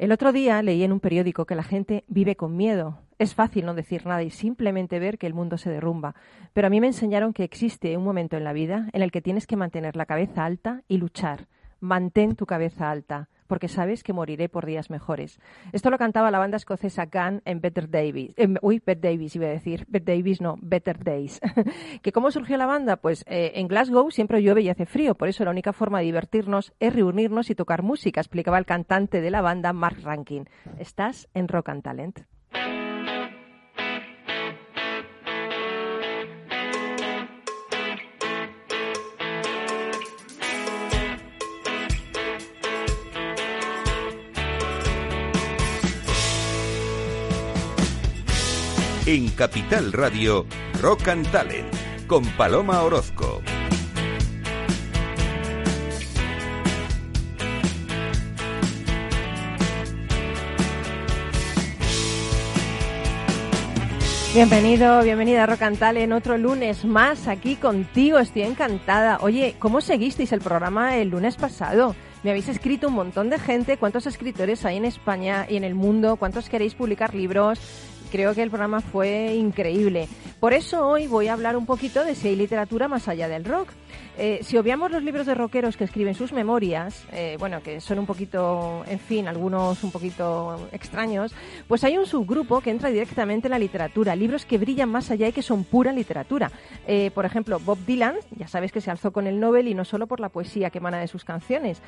El otro día leí en un periódico que la gente vive con miedo. Es fácil no decir nada y simplemente ver que el mundo se derrumba. Pero a mí me enseñaron que existe un momento en la vida en el que tienes que mantener la cabeza alta y luchar. Mantén tu cabeza alta porque sabes que moriré por días mejores. Esto lo cantaba la banda escocesa Gun en Better Days. uy, Better Davis iba a decir. Better Davis no, Better Days. ¿Que ¿Cómo surgió la banda? Pues eh, en Glasgow siempre llueve y hace frío, por eso la única forma de divertirnos es reunirnos y tocar música, explicaba el cantante de la banda Mark Rankin. Estás en Rock and Talent. En Capital Radio, Rock and Talent, con Paloma Orozco. Bienvenido, bienvenida a Rock and Talent, otro lunes más aquí contigo, estoy encantada. Oye, ¿cómo seguisteis el programa el lunes pasado? Me habéis escrito un montón de gente, cuántos escritores hay en España y en el mundo, cuántos queréis publicar libros, creo que el programa fue increíble. Por eso hoy voy a hablar un poquito de si hay literatura más allá del rock. Eh, si obviamos los libros de rockeros que escriben sus memorias, eh, bueno, que son un poquito, en fin, algunos un poquito extraños, pues hay un subgrupo que entra directamente en la literatura, libros que brillan más allá y que son pura literatura. Eh, por ejemplo, Bob Dylan, ya sabes que se alzó con el Nobel y no solo por la poesía que emana de sus canciones.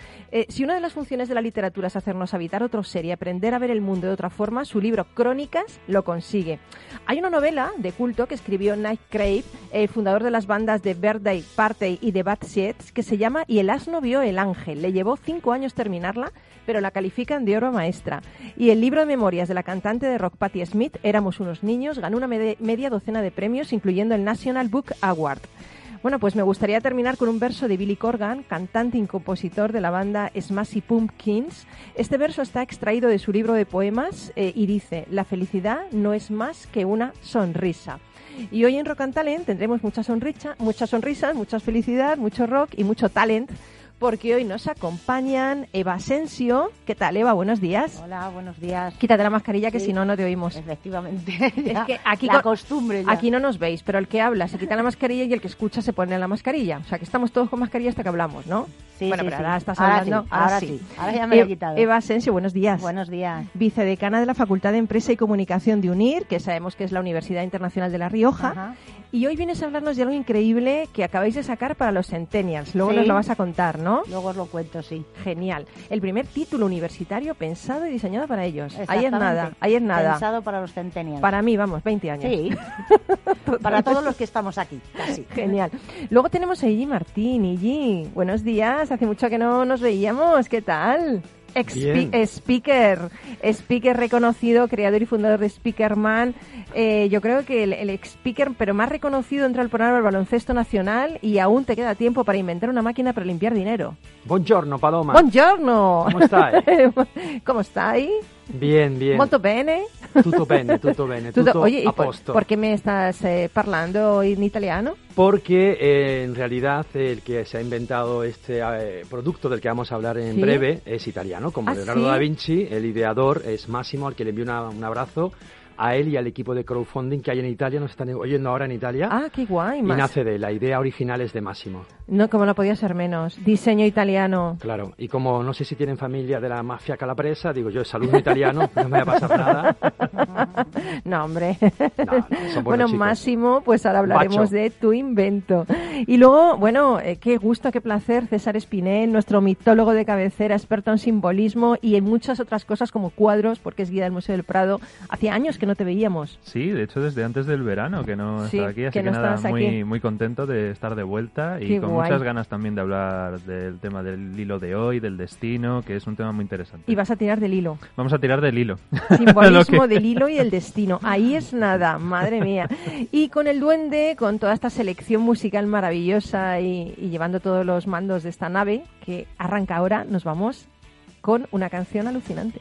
si una de las funciones de la literatura es hacernos habitar otro ser y aprender a ver el mundo de otra forma, su libro Crónicas lo consigue. Hay una novela de culto que escribió Night Crave, el fundador de las bandas de Birthday Party y de Bad Seeds que se llama Y el asno vio el ángel. Le llevó cinco años terminarla, pero la califican de oro maestra. Y el libro de memorias de la cantante de rock Patti Smith, Éramos unos niños, ganó una media docena de premios, incluyendo el National Book Award. Bueno, pues me gustaría terminar con un verso de Billy Corgan, cantante y compositor de la banda Smashy Pumpkins. Este verso está extraído de su libro de poemas eh, y dice, la felicidad no es más que una sonrisa. Y hoy en Rock and Talent tendremos mucha sonrisa, muchas sonrisas, mucha felicidad, mucho rock y mucho talent porque hoy nos acompañan Eva Asensio. ¿Qué tal, Eva? Buenos días. Hola, buenos días. Quítate la mascarilla que si no, no te oímos. Efectivamente. es que aquí la costumbre. Aquí no nos veis, pero el que habla se quita la mascarilla y el que escucha se pone la mascarilla. O sea, que estamos todos con mascarilla hasta que hablamos, ¿no? Sí, bueno, sí, pero ahora estás hablando. Sí, ahora, sí. Ahora ya me lo he quitado. Eva Asensio, buenos días. Buenos días. Vicedecana de la Facultad de Empresa y Comunicación de UNIR, que sabemos que es la Universidad Internacional de La Rioja. Ajá. Y hoy vienes a hablarnos de algo increíble que acabáis de sacar para los Centennials. Luego nos lo vas a contar, ¿no? Luego os lo cuento, sí. Genial. El primer título universitario pensado y diseñado para ellos. Ayer Exactamente. nada, ayer nada. Pensado para los centennials. Para mí, vamos, 20 años. Sí. para todos los que estamos aquí, casi. Genial. Luego tenemos a Iggy Martín. Iggy, buenos días. Hace mucho que no nos veíamos. ¿Qué tal? Ex Bien. speaker, speaker reconocido, creador y fundador de Speakerman. Eh, yo creo que el, el ex speaker, pero más reconocido dentro del programa del baloncesto nacional y aún te queda tiempo para inventar una máquina para limpiar dinero. Buongiorno Paloma. Buongiorno. ¿Cómo stai? ¿Cómo stai? Bien, bien. Molto bene. Tutto bene, tutto bene, Tutto- tutto Oye, ¿y a por, posto. por qué me estás eh, parlando in italiano? Porque eh, en realidad el que se ha inventado este eh, producto del que vamos a hablar en ¿Sí? breve es italiano. Como ¿Ah, Leonardo sí? da Vinci, el ideador es Máximo, al que le envío una- un abrazo a él y al equipo de crowdfunding que hay en Italia, nos están oyendo ahora en Italia. Ah, qué guay. y Más. nace de él. la idea original es de Máximo. No, como no podía ser menos. Diseño italiano. Claro, y como no sé si tienen familia de la mafia calabresa, digo yo, es alumno italiano, no me va a pasar nada. No, hombre. No, no, bueno, chicos. Máximo, pues ahora hablaremos Macho. de tu invento. Y luego, bueno, eh, qué gusto, qué placer, César Espinel, nuestro mitólogo de cabecera, experto en simbolismo y en muchas otras cosas como cuadros, porque es guía del Museo del Prado. Hacía años que no te veíamos. Sí, de hecho desde antes del verano que no Sí, estaba aquí, así que que, no nada, muy, aquí. muy contento de estar de vuelta y Qué con guay. muchas ganas también de hablar del tema del hilo de hoy, del destino, que es un tema muy interesante. Y vas a tirar del hilo. Vamos a tirar del hilo. Simbolismo que- del hilo y el destino. Ahí es nada, madre mía. Y con el duende, con toda esta selección musical maravillosa y, y llevando todos los mandos de esta nave que arranca ahora, nos vamos con una canción alucinante.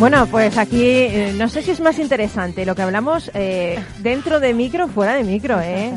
Bueno, pues aquí eh, no sé si es más interesante lo que hablamos eh, dentro de micro, fuera de micro, ¿eh?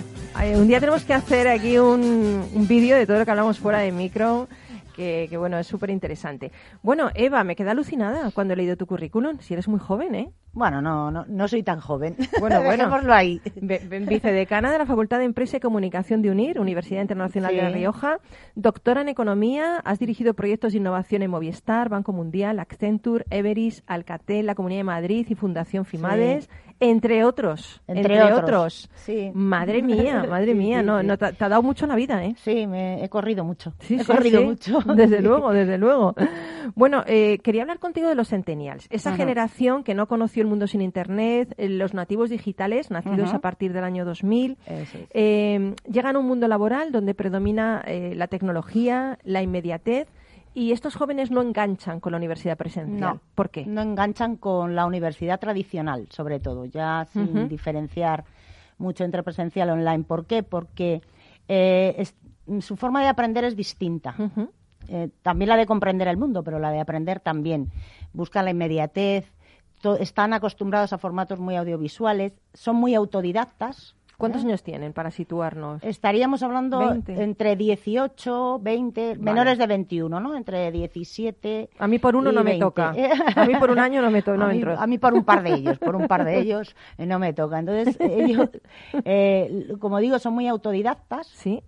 Un día tenemos que hacer aquí un, un vídeo de todo lo que hablamos fuera de micro que, bueno, es súper interesante. Bueno, Eva, me queda alucinada cuando he leído tu currículum. Si eres muy joven, ¿eh? Bueno, no, no, no soy tan joven. Bueno, bueno. ahí. Vicedecana de la Facultad de Empresa y Comunicación de UNIR, Universidad Internacional de La Rioja. Doctora en Economía, has dirigido proyectos de innovación en Movistar, Banco Mundial, Accenture, Everis, Alcatel, la Comunidad de Madrid y Fundación Fimades. Entre otros. Entre, otros. Sí. Madre mía, madre mía. no, no te, ha dado mucho la vida, ¿eh? Sí, me he corrido mucho. Sí, he corrido mucho. Desde luego, desde luego. Bueno, eh, quería hablar contigo de los centennials. Esa generación que no conoció el mundo sin Internet, eh, los nativos digitales, nacidos a partir del año 2000, eh, llegan a un mundo laboral donde predomina la tecnología, la inmediatez y estos jóvenes no enganchan con la universidad presencial. No, ¿Por qué? No enganchan con la universidad tradicional, sobre todo, ya sin diferenciar mucho entre presencial y online. ¿Por qué? Porque eh, su forma de aprender es distinta. Eh, también la de comprender el mundo, pero la de aprender también. Buscan la inmediatez, están acostumbrados a formatos muy audiovisuales, son muy autodidactas, ¿Cuántos años tienen para situarnos? Estaríamos hablando entre 18, 20, menores de 21, ¿no? Entre 17. A mí por uno no me toca. A mí por un año no me toca. a, mí, por un par de ellos, por un par de ellos eh, no me toca. Entonces, ellos, eh, como digo, son muy autodidactas. Sí.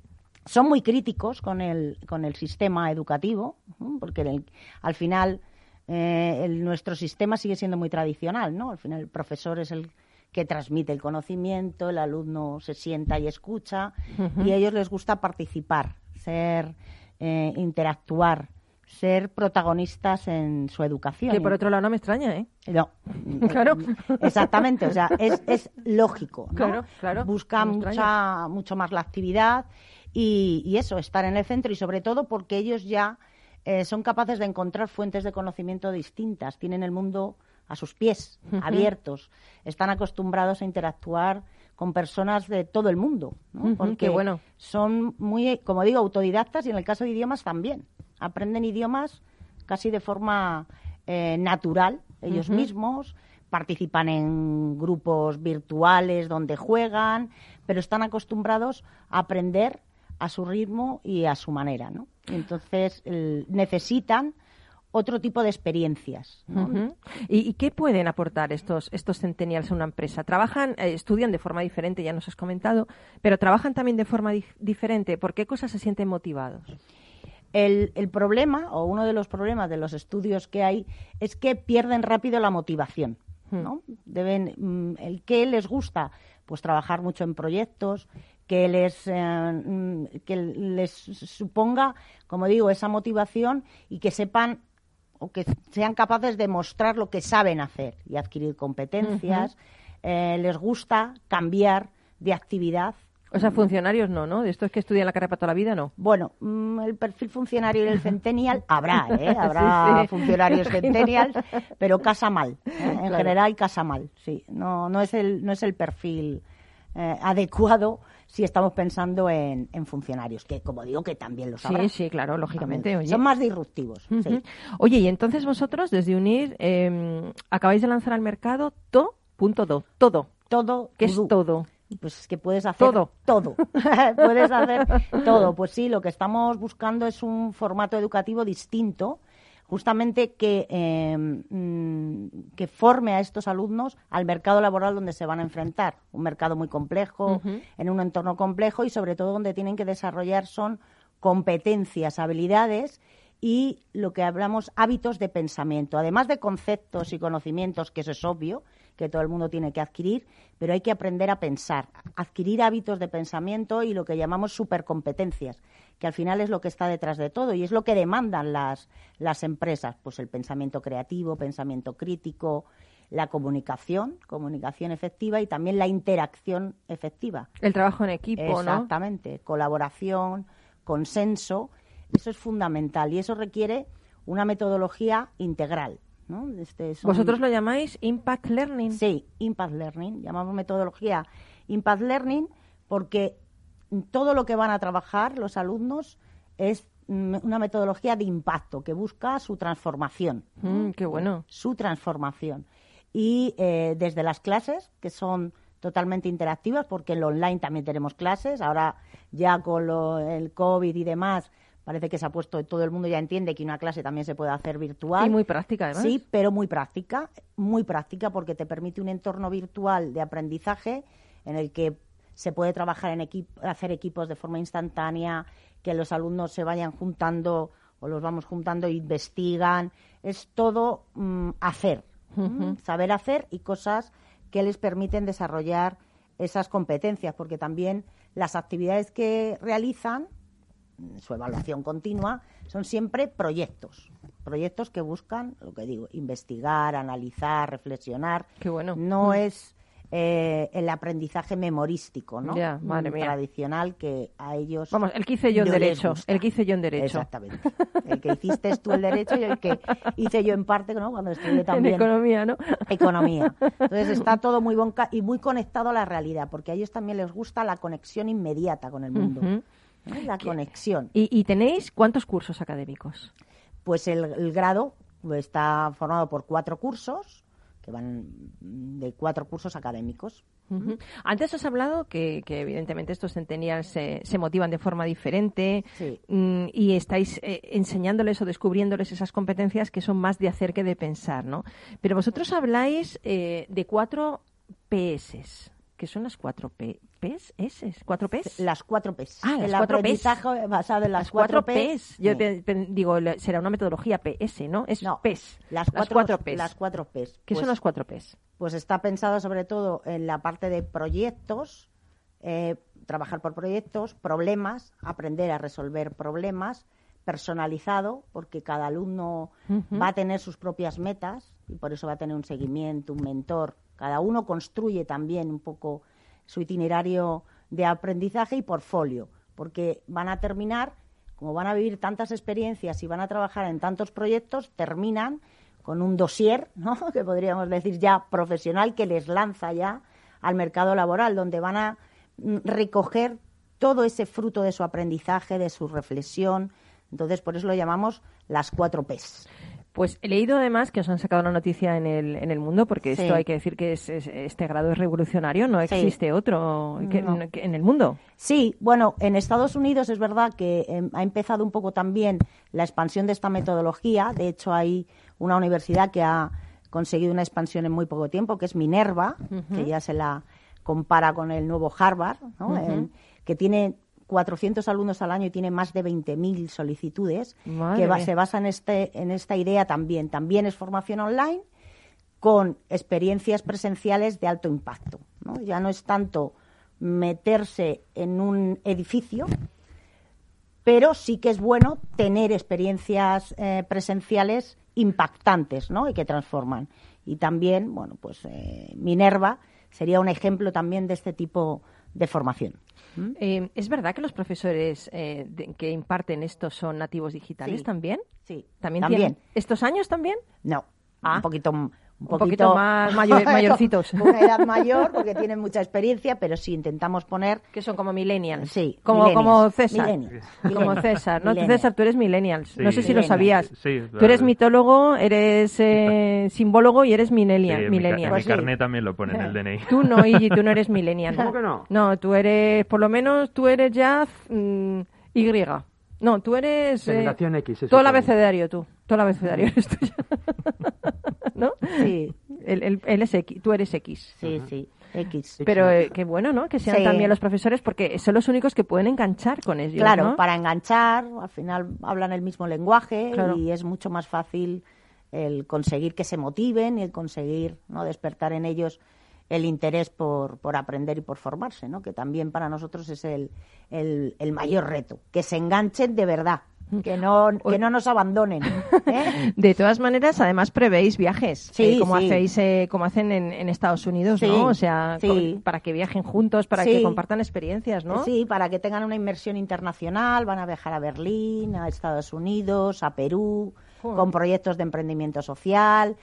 Son muy críticos con el, con el sistema educativo, porque al final eh, nuestro sistema sigue siendo muy tradicional, ¿no? Al final el profesor es el que transmite el conocimiento, el alumno se sienta y escucha, y a ellos les gusta participar, ser, eh, interactuar, ser protagonistas en su educación. Que por otro lado no me extraña, ¿eh? No. claro. Exactamente, o sea, es, es lógico, ¿no? Claro, claro. Buscan mucha, mucho más la actividad y, eso, estar en el centro y sobre todo porque ellos ya eh, son capaces de encontrar fuentes de conocimiento distintas, tienen el mundo a sus pies, abiertos. Están acostumbrados a interactuar con personas de todo el mundo, porque bueno. son muy, como digo, autodidactas y en el caso de idiomas también. Aprenden idiomas casi de forma eh, natural ellos mismos, participan en grupos virtuales donde juegan, pero están acostumbrados a aprender a su ritmo y a su manera, ¿no? Entonces necesitan otro tipo de experiencias. ¿Y, qué pueden aportar estos, estos centennials a una empresa? ¿Trabajan, eh, estudian de forma diferente, ya nos has comentado, pero trabajan también de forma diferente? ¿Por qué cosas se sienten motivados? El, problema, o uno de los problemas de los estudios que hay, es que pierden rápido la motivación. ¿no? Deben, mm, el que les gusta, pues trabajar mucho en proyectos, que les, eh, mm, que les suponga, como digo, esa motivación y que sepan o que sean capaces de mostrar lo que saben hacer y adquirir competencias. Eh, les gusta cambiar de actividad. O sea, funcionarios no, ¿no? De estos que estudian la carrera para toda la vida, no. Bueno, mm, el perfil funcionario y el centennial habrá, ¿eh? Habrá funcionarios centennials, pero casa mal. ¿eh? En general casa mal, sí. No, no, es el, no es el perfil eh, adecuado si estamos pensando en, en funcionarios, que como digo, que también los habrá. Sí, sí, claro, lógicamente. Oye. Son más disruptivos. sí. Oye, y entonces vosotros desde UNIR eh, acabáis de lanzar al mercado to.do, todo. Todo. ¿Qué es to-do. todo? Pues es que puedes hacer Todo. todo. puedes hacer todo. Pues sí, lo que estamos buscando es un formato educativo distinto, justamente que, eh, mm, que forme a estos alumnos al mercado laboral donde se van a enfrentar. Un mercado muy complejo, en un entorno complejo y sobre todo donde tienen que desarrollar son competencias, habilidades y lo que hablamos hábitos de pensamiento, además de conceptos y conocimientos, que eso es obvio, que todo el mundo tiene que adquirir, pero hay que aprender a pensar, adquirir hábitos de pensamiento y lo que llamamos supercompetencias, que al final es lo que está detrás de todo y es lo que demandan las, las empresas, pues el pensamiento creativo, pensamiento crítico, la comunicación, comunicación efectiva y también la interacción efectiva. El trabajo en equipo, ¿no? Exactamente, colaboración, consenso, eso es fundamental y eso requiere una metodología integral. ¿No? Este, son- Vosotros lo llamáis Impact Learning. Sí, Impact Learning, llamamos metodología Impact Learning porque todo lo que van a trabajar los alumnos es mm, una metodología de impacto que busca su transformación Mm, qué bueno. su transformación. Y eh, desde las clases, que son totalmente interactivas, porque en lo online también tenemos clases, ahora ya con lo- el COVID y demás, parece que se ha puesto, todo el mundo ya entiende que una clase también se puede hacer virtual. Y muy práctica, además. Sí, pero muy práctica, muy práctica porque te permite un entorno virtual de aprendizaje en el que se puede trabajar en equipo, hacer equipos de forma instantánea, que los alumnos se vayan juntando o los vamos juntando e investigan. Es todo mm, hacer, saber hacer y cosas que les permiten desarrollar esas competencias, porque también las actividades que realizan su evaluación continua, son siempre proyectos. Proyectos que buscan, lo que digo, investigar, analizar, reflexionar. Qué bueno. No Mm. es eh, el aprendizaje memorístico, ¿no? Ya, madre Mm, mía. Tradicional que a ellos. Vamos, el que hice yo en derecho. El que hice yo en derecho. Exactamente. El que hiciste tú el derecho y el que hice yo en parte, ¿no? Cuando estudié En también economía, ¿no? economía. Entonces está todo muy bonca y muy conectado a la realidad, porque a ellos también les gusta la conexión inmediata con el mundo. ¿No? La conexión. ¿Y, y tenéis cuántos cursos académicos? Pues el, el grado está formado por cuatro cursos, que van de cuatro cursos académicos. Antes has hablado que, que evidentemente estos centennials se, se motivan de forma diferente Sí. mm, y estáis eh, enseñándoles o descubriéndoles esas competencias que son más de hacer que de pensar, ¿no? Pero vosotros habláis eh, de cuatro PS. ¿Qué son las cuatro P? ¿Ps? ¿S? ¿Cuatro Ps? Las cuatro Ps. Ah, las el cuatro Ps. aprendizaje basado en las, las cuatro Ps. Ps. Yo Sí. te- digo, será una metodología PS, ¿no? Es No, PES. Las cuatro, Ps. Las cuatro Ps. ¿Qué Pues- son las cuatro Ps? Pues está pensado sobre todo en la parte de proyectos, eh, trabajar por proyectos, problemas, aprender a resolver problemas, personalizado, porque cada alumno va a tener sus propias metas y por eso va a tener un seguimiento, un mentor. Cada uno construye también un poco su itinerario de aprendizaje y portfolio, porque van a terminar, como van a vivir tantas experiencias y van a trabajar en tantos proyectos, terminan con un dossier, ¿no? que podríamos decir ya profesional, que les lanza ya al mercado laboral, donde van a mm, recoger todo ese fruto de su aprendizaje, de su reflexión. Entonces, por eso lo llamamos las cuatro Ps. Pues he leído además que os han sacado la noticia en el, en el mundo, porque Sí. esto hay que decir que es, es- este grado es revolucionario, no Sí. existe otro que- No. que en el mundo. Sí, bueno, en Estados Unidos es verdad que eh, ha empezado un poco también la expansión de esta metodología. De hecho, hay una universidad que ha conseguido una expansión en muy poco tiempo, que es Minerva, que ya se la compara con el nuevo Harvard, ¿no? Que tiene 400 alumnos al año y tiene más de 20.000 solicitudes, Madre que va- se basa en, este, en esta idea también. También es formación online con experiencias presenciales de alto impacto. ¿no? Ya no es tanto meterse en un edificio, pero sí que es bueno tener experiencias eh, presenciales impactantes ¿no? y que transforman. Y también, bueno, pues eh, Minerva sería un ejemplo también de este tipo de formación. ¿Mm? Eh, ¿Es verdad que los profesores eh, de- que imparten esto son nativos digitales Sí. también? Sí, ¿También, también. tienen- ¿Estos años también? No, Ah. un poquito un, Un poquito más mayor- mayorcitos. Una edad mayor, porque tienen mucha experiencia, pero sí intentamos poner Que son como millennials. Sí, Como, como César. Millennials. Como. César. No. César, tú eres millennials. no Sí. sé si lo sabías. Sí, Tú eres mitólogo, eres eh, simbólogo y eres Sí, millennial. en mi, ca- millennial. en mi Pues sí. carnet también lo pone en el DNI. Tú no, Iggy, tú no eres millennial. ¿Cómo que no? No, tú eres, por lo menos, tú eres ya mm, Y. No, tú eres... eh, Generación X, se todo el abecedario, tú. Todo el abecedario eres tuyo. ¿No? Sí, Él, él- él es X, tú eres X. sí, sí, X. Pero eh, qué bueno, ¿no? Que sean Sí. también los profesores porque son los únicos que pueden enganchar con ellos, Claro, ¿no? para enganchar, al final hablan el mismo lenguaje Claro. y es mucho más fácil el conseguir que se motiven y el conseguir no despertar en ellos el interés por, por aprender y por formarse, ¿no? que también para nosotros es el, el, el mayor reto, que se enganchen de verdad, que no, que no nos abandonen. ¿eh? De todas maneras, además prevéis viajes, Sí, eh, como sí. hacéis, eh, como hacen en, en Estados Unidos, Sí, ¿no? O sea, para que viajen juntos, para que compartan experiencias, ¿no? Sí, para que tengan una inmersión internacional, van a viajar a Berlín, a Estados Unidos, a Perú, con proyectos de emprendimiento social,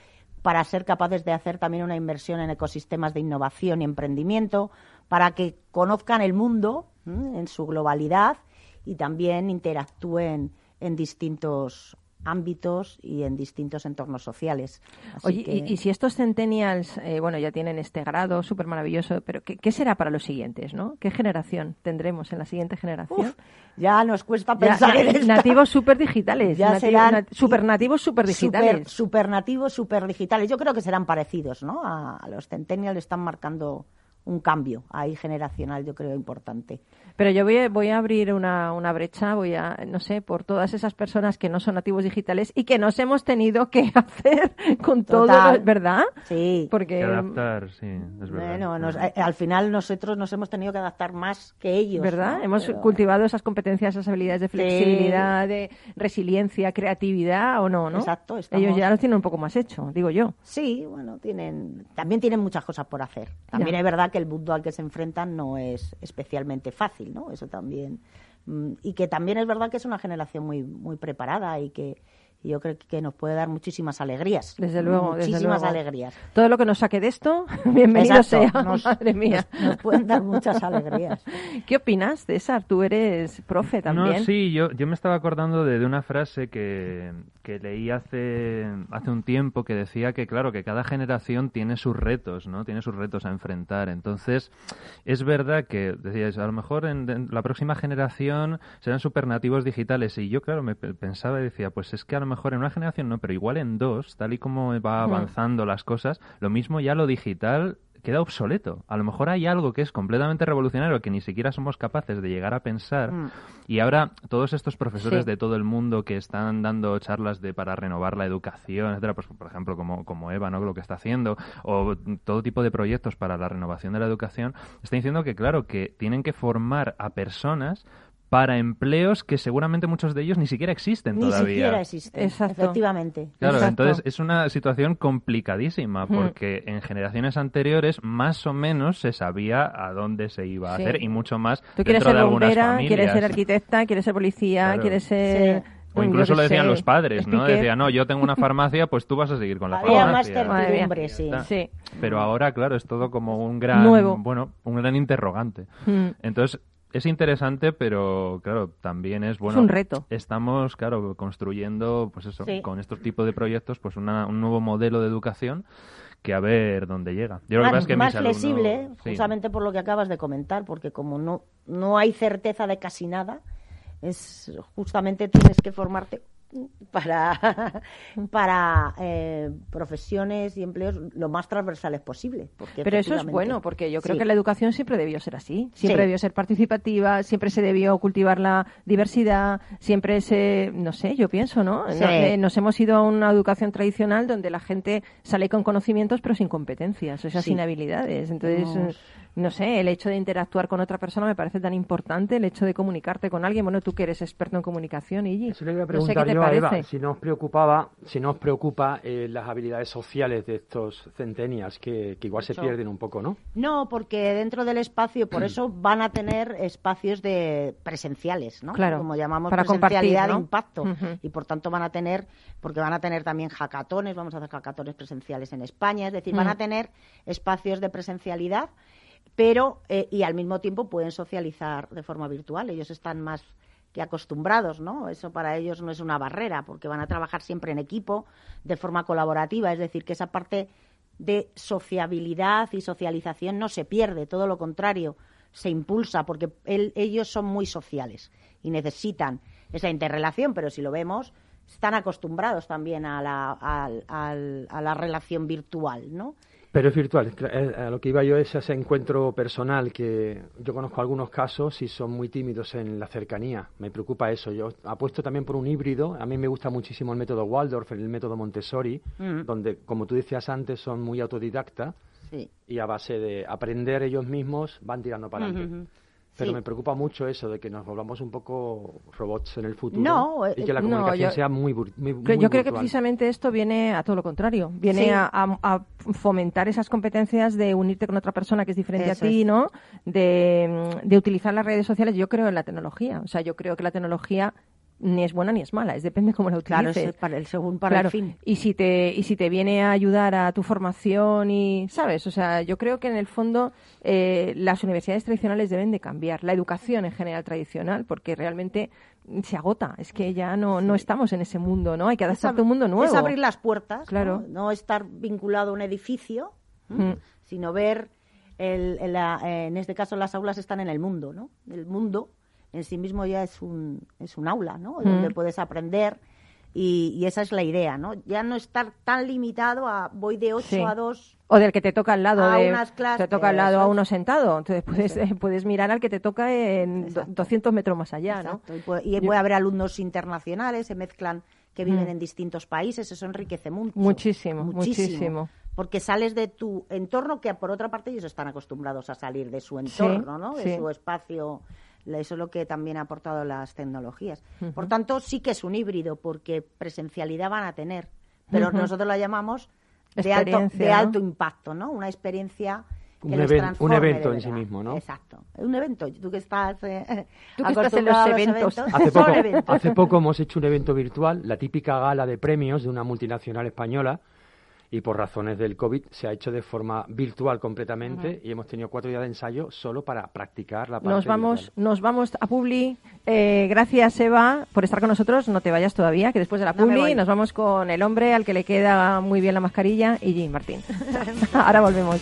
para ser capaces de hacer también una inversión en ecosistemas de innovación y emprendimiento, para que conozcan el mundo en su globalidad y también interactúen en distintos ámbitos y en distintos entornos sociales. Así Oye, que- y, y si estos centennials, eh, bueno, ya tienen este grado súper maravilloso, pero ¿qué, qué será para los siguientes, no? ¿Qué generación tendremos en la siguiente generación? Uf, ya nos cuesta pensar en esto. nativos súper digitales, Ya serán super nativos súper digitales. super nativos, super digitales. Yo creo que serán parecidos, ¿no? A, a los centennials están marcando un cambio ahí generacional, yo creo, importante. Pero yo voy a, voy a abrir una, una brecha, voy a, no sé, por todas esas personas que no son nativos digitales y que nos hemos tenido que hacer con todo, Total. ¿verdad? Sí. Porque Que adaptar, sí, es verdad. Bueno, nos- eh, al final nosotros nos hemos tenido que adaptar más que ellos. ¿Verdad? ¿no? Hemos Pero- cultivado esas competencias, esas habilidades de flexibilidad, de resiliencia, creatividad o no, ¿no? Exacto, estamos- Ellos ya lo tienen un poco más hecho, digo yo. Sí, bueno, tienen, también tienen muchas cosas por hacer. También Ya. es verdad que el mundo al que se enfrentan no es especialmente fácil, ¿no? Eso también. mm, Y que también es verdad que es una generación muy, muy preparada y que y yo creo que nos puede dar muchísimas alegrías. Desde luego, desde Muchísimas luego. alegrías. Todo lo que nos saque de esto, bienvenido Exacto, sea, nos- madre mía. Nos, nos pueden dar muchas alegrías. ¿Qué opinas, César? Tú eres profe también. No, sí, yo, yo me estaba acordando de, de una frase que, que leí hace, hace un tiempo que decía que, claro, que cada generación tiene sus retos, ¿no? Tiene sus retos a enfrentar. Entonces, es verdad que, decíais, a lo mejor en, en la próxima generación serán supernativos digitales. Y yo, claro, me pe- pensaba y decía, pues es que a lo mejor en una generación no, pero igual en dos, tal y como va Mm. avanzando las cosas, lo mismo ya lo digital queda obsoleto. A lo mejor hay algo que es completamente revolucionario que ni siquiera somos capaces de llegar a pensar. Mm. Y ahora todos estos profesores Sí. de todo el mundo que están dando charlas de para renovar la educación, etcétera, pues por ejemplo como, como Eva, ¿no? lo que está haciendo, o todo tipo de proyectos para la renovación de la educación, está diciendo que claro, que tienen que formar a personas para empleos que seguramente muchos de ellos ni siquiera existen Ni todavía. siquiera existen, Exacto. efectivamente. Claro, Exacto. entonces es una situación complicadísima Mm. porque en generaciones anteriores más o menos se sabía a dónde se iba a Sí. hacer y mucho más Tú quieres dentro ser de algunas bombera, familias. quieres ser arquitecta, quieres ser policía, Claro. quieres ser... Sí. O incluso lo decían sé, los padres, ¿no? Decían, no, yo tengo una farmacia, pues tú vas a seguir con la Había más farmacia. Certidumbre, sí. Sí. Pero ahora, claro, es todo como un gran, Nuevo. bueno, un gran interrogante. Mm. Entonces, es interesante, pero claro, también es bueno. un reto. Estamos, claro, construyendo, pues eso, Sí. con estos tipos de proyectos, pues una- un nuevo modelo de educación que a ver dónde llega. Yo lo que más, es que más alumnos- flexible, sí. justamente por lo que acabas de comentar, porque como no, no hay certeza de casi nada, es justamente tienes que formarte para, para eh, profesiones y empleos lo más transversales posible. Porque Pero eso es bueno, porque yo creo Sí. que la educación siempre debió ser así. Siempre Sí. debió ser participativa, siempre se debió cultivar la diversidad, siempre se, no sé, yo pienso, ¿no? Sí. Eh, Nos hemos ido a una educación tradicional donde la gente sale con conocimientos pero sin competencias, o sea, sin habilidades. Entonces, no sé, el hecho de interactuar con otra persona me parece tan importante, el hecho de comunicarte con alguien. Bueno, tú que eres experto en comunicación, y Eso le iba a preguntar no sé Eva, si nos preocupaba, si nos preocupa eh, las habilidades sociales de estos centenias que, que igual se pierden un poco, ¿no? No, porque dentro del espacio, por eso van a tener espacios de presenciales, ¿no? Claro. Como llamamos para presencialidad de impacto. Y por tanto van a tener, porque van a tener también hackatones, vamos a hacer hackatones presenciales en España, es decir, van mm. a tener espacios de presencialidad pero eh, y al mismo tiempo pueden socializar de forma virtual. Ellos están más que acostumbrados, ¿no? Eso para ellos no es una barrera, porque van a trabajar siempre en equipo, de forma colaborativa, es decir, que esa parte de sociabilidad y socialización no se pierde, todo lo contrario, se impulsa, porque ellos son muy sociales y necesitan esa interrelación, pero si lo vemos, están acostumbrados también a la, a, a, a la relación virtual, ¿no? Pero es virtual. Eh, a lo que iba yo es ese encuentro personal que yo conozco algunos casos y son muy tímidos en la cercanía. Me preocupa eso. Yo apuesto también por un híbrido. A mí me gusta muchísimo el método Waldorf, el método Montessori, mm. donde, como tú decías antes, son muy autodidactas sí. y a base de aprender ellos mismos van tirando para adelante. Pero me preocupa mucho eso de que nos volvamos un poco robots en el futuro y que la eh, comunicación sea muy, muy, muy Yo creo que precisamente esto viene a todo lo contrario, viene a, a, fomentar esas competencias de unirte con otra persona que es diferente a ti, ¿no? De, mm, de utilizar las redes sociales. Yo creo en la tecnología, o sea, yo creo que la tecnología ni es buena ni es mala, es depende cómo la utilices. Para el según para el fin. Y si te y si te viene a ayudar a tu formación y sabes, o sea, yo creo que en el fondo eh, las universidades tradicionales deben de cambiar la educación en general tradicional, porque realmente se agota, es que ya no, no estamos en ese mundo, ¿no? Hay que adaptarte a un mundo nuevo. Es abrir las puertas, claro. no, estar vinculado a un edificio, mm. sino ver el, la, en este caso las aulas están en el mundo, ¿no? El mundo en sí mismo ya es un, es un aula, ¿no? Donde puedes aprender y, y, esa es la idea, ¿no? Ya no estar tan limitado a voy de 8 a 2. O del que te toca al lado, a unas clases, te toca al lado a uno sentado. Entonces puedes, puedes mirar al que te toca en Exacto. 200 metros más allá, ¿no? Y puede, haber alumnos internacionales, se mezclan que viven en distintos países, eso enriquece mucho. Muchísimo, muchísimo. Porque sales de tu entorno, que por otra parte ellos están acostumbrados a salir de su entorno, ¿no? De su espacio eso es lo que también ha aportado las tecnologías. Por tanto, sí que es un híbrido, porque presencialidad van a tener, pero nosotros la llamamos de alto, de alto impacto, ¿no? Una experiencia un, evento en sí mismo, ¿no? Exacto. Un evento. Tú que estás, eh, ¿Tú que estás en los eventos. Eventos. Hace, poco, hace poco hemos hecho un evento virtual, la típica gala de premios de una multinacional española, y por razones del COVID se ha hecho de forma virtual completamente y hemos tenido cuatro días de ensayo solo para practicar la parte Nos vamos, virtual. nos vamos a Publi. Eh, gracias, Eva, por estar con nosotros. No te vayas todavía, que después de la Publi nos vamos con el hombre al que le queda muy bien la mascarilla y Jim Martín. Ahora volvemos.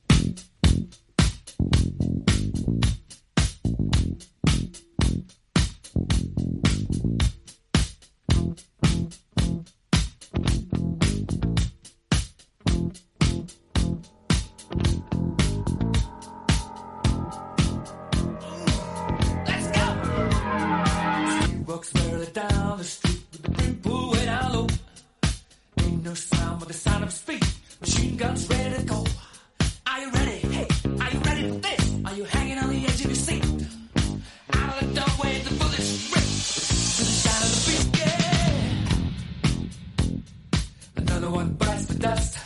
dust.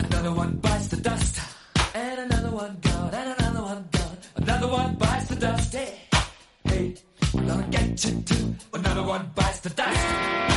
Another one bites the dust. And another one gone, and another one gone. Another one bites the dust. Hey, hey, gonna get you too. Another one bites the dust.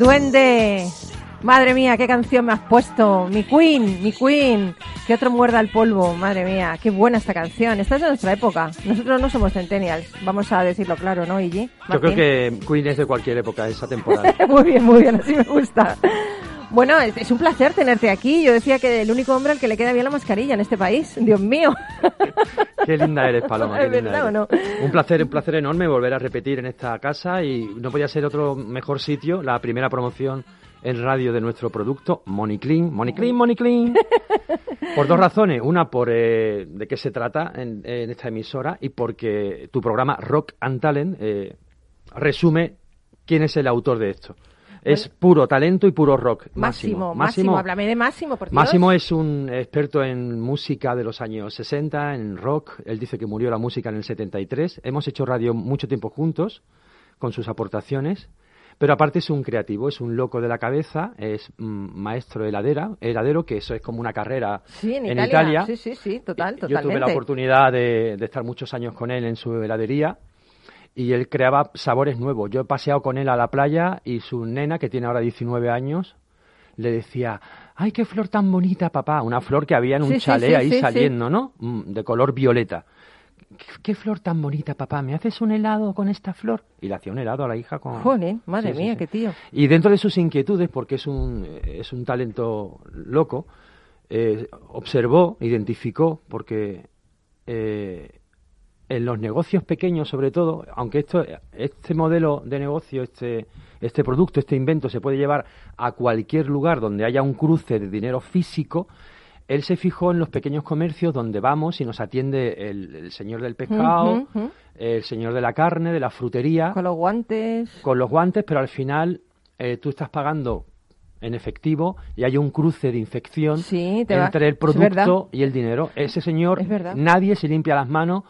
Duende. Madre mía, qué canción me has puesto. Mi Queen, mi Queen. Que otro muerda el polvo. Madre mía, qué buena esta canción. Esta es de nuestra época. Nosotros no somos centennials. Vamos a decirlo claro, ¿no, Iggy? Yo creo que Queen es de cualquier época, esa temporada. muy bien, muy bien. Así me gusta. Bueno, es, un placer tenerte aquí. Yo decía que el único hombre al que le queda bien la mascarilla en este país. Dios mío. Qué linda eres, Paloma. Qué linda eres. no? Un placer, un placer enorme volver a repetir en esta casa y no podía ser otro mejor sitio, la primera promoción en radio de nuestro producto, Money Clean, Money Clean, Money Clean. Por dos razones. Una, por eh, de qué se trata en, esta emisora y porque tu programa Rock and Talent eh, resume quién es el autor de esto. Es puro talento y puro rock. Máximo, Máximo, háblame de Máximo, por Máximo es un experto en música de los años 60, en rock. Él dice que murió la música en el 73. Hemos hecho radio mucho tiempo juntos, con sus aportaciones. Pero aparte es un creativo, es un loco de la cabeza, es mm, maestro de heladera, heladero, que eso es como una carrera en, Italia. Sí, sí, sí, total, totalmente. Yo tuve la oportunidad de, de estar muchos años con él en su heladería y él creaba sabores nuevos. Yo he paseado con él a la playa y su nena, que tiene ahora 19 años, le decía, ¡ay, qué flor tan bonita, papá! Una flor que había en un chalet ahí saliendo, ¿no? Mm, de color violeta. ¿Qué, flor tan bonita, papá! ¿Me haces un helado con esta flor? Y le hacía un helado a la hija con... Joder, madre mía, qué tío. Y dentro de sus inquietudes, porque es un, es un talento loco, eh, observó, identificó, porque eh, en los negocios pequeños sobre todo, aunque esto, este modelo de negocio, este, este producto, este invento se puede llevar a cualquier lugar donde haya un cruce de dinero físico, él se fijó en los pequeños comercios donde vamos y nos atiende el, señor del pescado, el señor de la carne, de la frutería. Con los guantes. Con los guantes, pero al final eh, tú estás pagando en efectivo y hay un cruce de infección entre el producto y el dinero. Ese señor, nadie se limpia las manos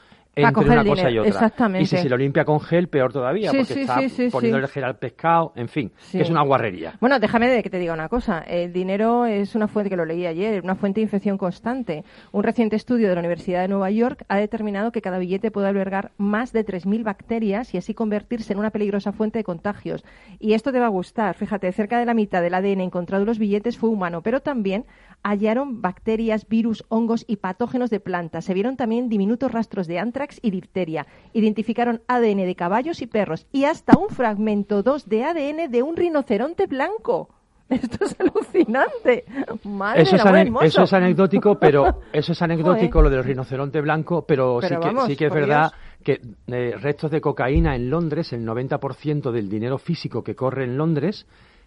entre una cosa y otra. Exactamente. Y si se lo limpia con gel, peor todavía, Sí, porque sí, está sí, sí, poniéndole gel al pescado, en fin, que es una guarrería. Bueno, déjame de que te diga una cosa. El dinero es una fuente que lo leí ayer, una fuente de infección constante. Un reciente estudio de la Universidad de Nueva York ha determinado que cada billete puede albergar más de 3.000 bacterias y así convertirse en una peligrosa fuente de contagios. Y esto te va a gustar. Fíjate, cerca de la mitad del ADN encontrado en los billetes fue humano, pero también hallaron bacterias, virus, hongos y patógenos de plantas. Se vieron también diminutos rastros de antrax y difteria. Identificaron ADN de caballos y perros y hasta un fragmento 2 de ADN de un rinoceronte blanco. Esto es alucinante. Madre Eso es, eso es anecdótico, pero eso es anecdótico lo del rinoceronte blanco, pero, Pero sí, que, vamos, sí que es verdad que eh, restos de cocaína en Londres, el 90% del dinero físico que corre en Londres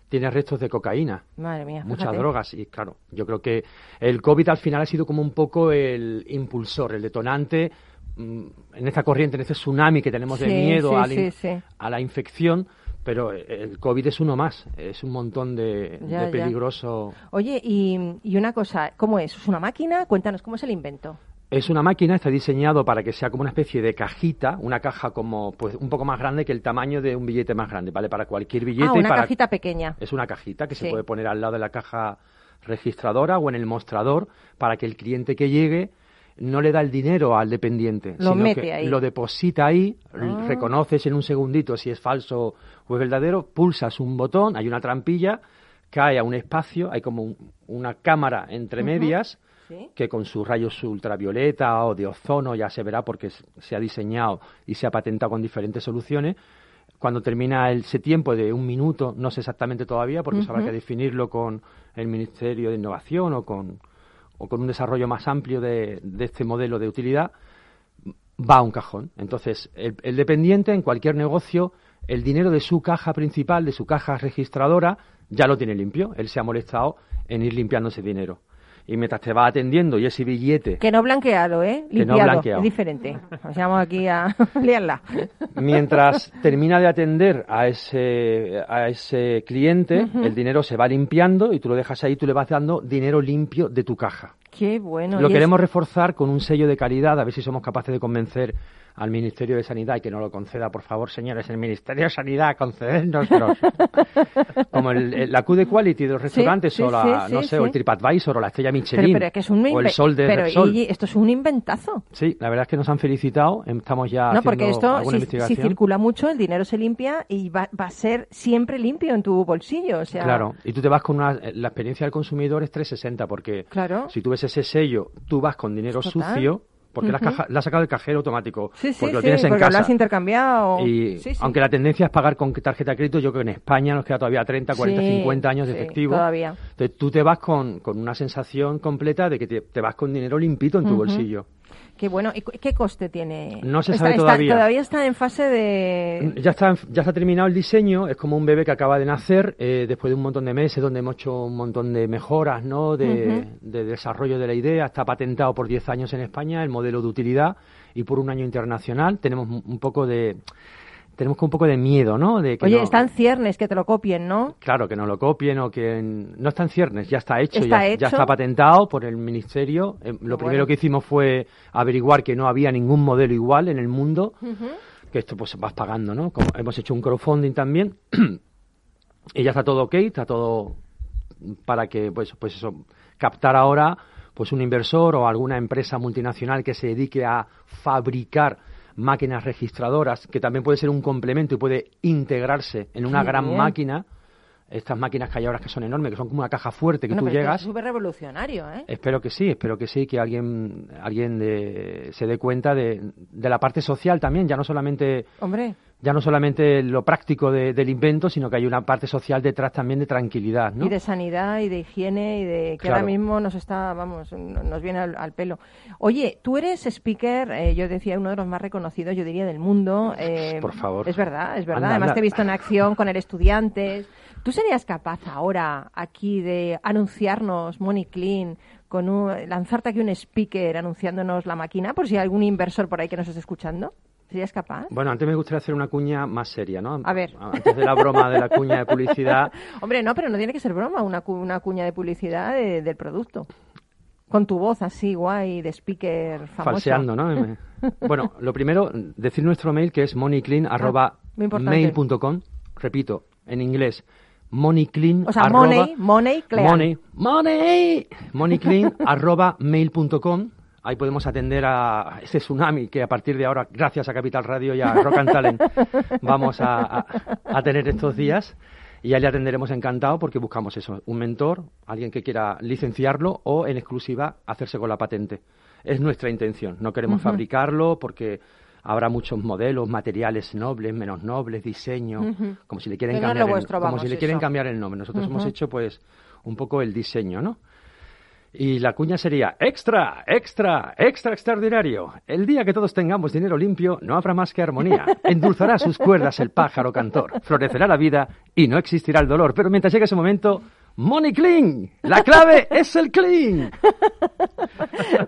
tiene restos de cocaína. Madre mía. Muchas fíjate. drogas y claro, yo creo que el COVID al final ha sido como un poco el impulsor, el detonante en esta corriente, en este tsunami que tenemos de Sí, miedo sí, a, la in- sí, sí. a la infección, pero el COVID es uno más, es un montón de, Ya, de ya. peligroso. Oye, y, y una cosa, ¿cómo es? ¿Es una máquina? Cuéntanos, ¿cómo es el invento? Es una máquina, está diseñado para que sea como una especie de cajita, una caja como pues un poco más grande que el tamaño de un billete más grande, ¿vale? Para cualquier billete ah, y una para cajita pequeña. Es una cajita que se puede poner al lado de la caja registradora o en el mostrador para que el cliente que llegue no le da el dinero al dependiente, Lo sino mete que ahí. lo deposita ahí, Ah. reconoces en un segundito si es falso o es verdadero, pulsas un botón, hay una trampilla, cae a un espacio, hay como un- una cámara entre medias Sí. que con sus rayos ultravioleta o de ozono ya se verá porque se ha diseñado y se ha patentado con diferentes soluciones. Cuando termina el- ese tiempo de un minuto, no sé exactamente todavía, porque eso habrá que definirlo con el Ministerio de Innovación o con, o con un desarrollo más amplio de, este modelo de utilidad, va a un cajón. Entonces, el, el dependiente en cualquier negocio, el dinero de su caja principal, de su caja registradora, ya lo tiene limpio. Él se ha molestado en ir limpiando ese dinero. Y mientras te va atendiendo y ese billete Que no blanqueado, ¿eh? Que no Limpiado. blanqueado. Es diferente. Nos llamo aquí a liarla. Mientras termina de atender a ese, a ese cliente, el dinero se va limpiando y tú lo dejas ahí, tú le vas dando dinero limpio de tu caja. Qué bueno. lo y es- queremos reforzar con un sello de calidad, a ver si somos capaces de convencer al Ministerio de Sanidad y que no lo conceda, por favor, señores, el Ministerio de Sanidad, concedérnoslos. Como el, el- la Q de Quality de los restaurantes sí, o la, sí, no sí, sé, o el. TripAdvisor o la estrella Michelin pero es que es un o el sol de pero, Repsol. y esto es un inventazo. Sí, la verdad es que nos han felicitado, estamos ya No, haciendo porque esto, alguna si, si investigación. circula mucho, el dinero se limpia y va, va a ser siempre limpio en tu bolsillo. O sea, Claro, y tú te vas con una... La experiencia del consumidor es 360, porque Claro. si tú ves ese sello, tú vas con dinero Total. sucio, porque la, Ujú. caja, la has sacado del cajero automático, Sí, sí, porque lo sí, tienes en porque lo casa. has intercambiado. Y Sí, sí. aunque la tendencia es pagar con tarjeta de crédito, yo creo que en España nos queda todavía 30, 40, Sí, 50 años de sí, efectivo. todavía. Entonces tú te vas con, con una sensación completa de que te, te vas con dinero limpito en tu bolsillo. Qué bueno. ¿Y qué coste tiene? No se Está- sabe está- todavía. Todavía está en fase de... Ya está, ya está terminado el diseño, es como un bebé que acaba de nacer, eh, después de un montón de meses donde hemos hecho un montón de mejoras, ¿no? de, de desarrollo de la idea. Está patentado por 10 años en España el modelo de utilidad y por un año internacional. Tenemos un poco de tenemos un poco de miedo, ¿no? De que Oye, no- están ciernes que te lo copien, ¿no? Claro, que no lo copien o que no está en ciernes, ya está hecho, Está ya, hecho. ya está patentado por el ministerio. Eh, lo bueno. primero que hicimos fue averiguar que no había ningún modelo igual en el mundo que esto pues vas pagando, ¿no? Como hemos hecho un crowdfunding también y ya está todo ok, está todo para que pues pues eso captar ahora pues un inversor o alguna empresa multinacional que se dedique a fabricar máquinas registradoras que también puede ser un complemento y puede integrarse en una gran bien. máquina estas máquinas que hay ahora que son enormes que son como una caja fuerte que tú pero llegas Es súper revolucionario, ¿eh? Espero que sí, espero que sí, que alguien, alguien de- se dé cuenta de, de la parte social también, ya no solamente, Hombre, ya no solamente lo práctico de- del invento, sino que hay una parte social detrás también de tranquilidad, ¿no? y de sanidad y de higiene y de que Claro. ahora mismo nos está, vamos, no- nos viene al, al pelo. Oye, tú eres speaker, eh, yo decía, uno de los más reconocidos, yo diría, del mundo. eh, Por favor. Es verdad, es verdad. Anda, Además anda. te he visto en acción con el Estudiantes. ¿Tú serías capaz ahora aquí de anunciarnos, Money Clean, con un, lanzarte aquí un speaker anunciándonos la máquina, por si hay algún inversor por ahí que nos esté escuchando? ¿Serías capaz? Bueno, antes me gustaría hacer una cuña más seria, ¿no? A ver. Antes de la broma de la cuña de publicidad, Hombre, no, pero no tiene que ser broma, una, cu- una cuña de publicidad de- del producto. Con tu voz así, guay, de speaker famoso. Falseando, ¿no? bueno, lo primero, decir nuestro mail que es moneyclean.mail.com. Repito, en inglés, moneyclean. O sea, money, money, clean. Money, money, moneyclean arroba mail.com. Ahí podemos atender a ese tsunami que a partir de ahora, gracias a Capital Radio y a Rock and Talent, vamos a, a tener estos días. Y ahí le atenderemos encantado porque buscamos eso, un mentor, alguien que quiera licenciarlo o en exclusiva hacerse con la patente. Es nuestra intención. No queremos fabricarlo porque habrá muchos modelos, materiales nobles, menos nobles, diseño, como si le quieren cambiar, el, como si le quieren cambiar el nombre. Nosotros hemos hecho pues un poco el diseño, ¿no? Y la cuña sería extra, extra, extra extraordinario. El día que todos tengamos dinero limpio, no habrá más que armonía. Endulzará sus cuerdas el pájaro cantor, florecerá la vida y no existirá el dolor. Pero mientras llegue ese momento, Money Clean. La clave es el clean.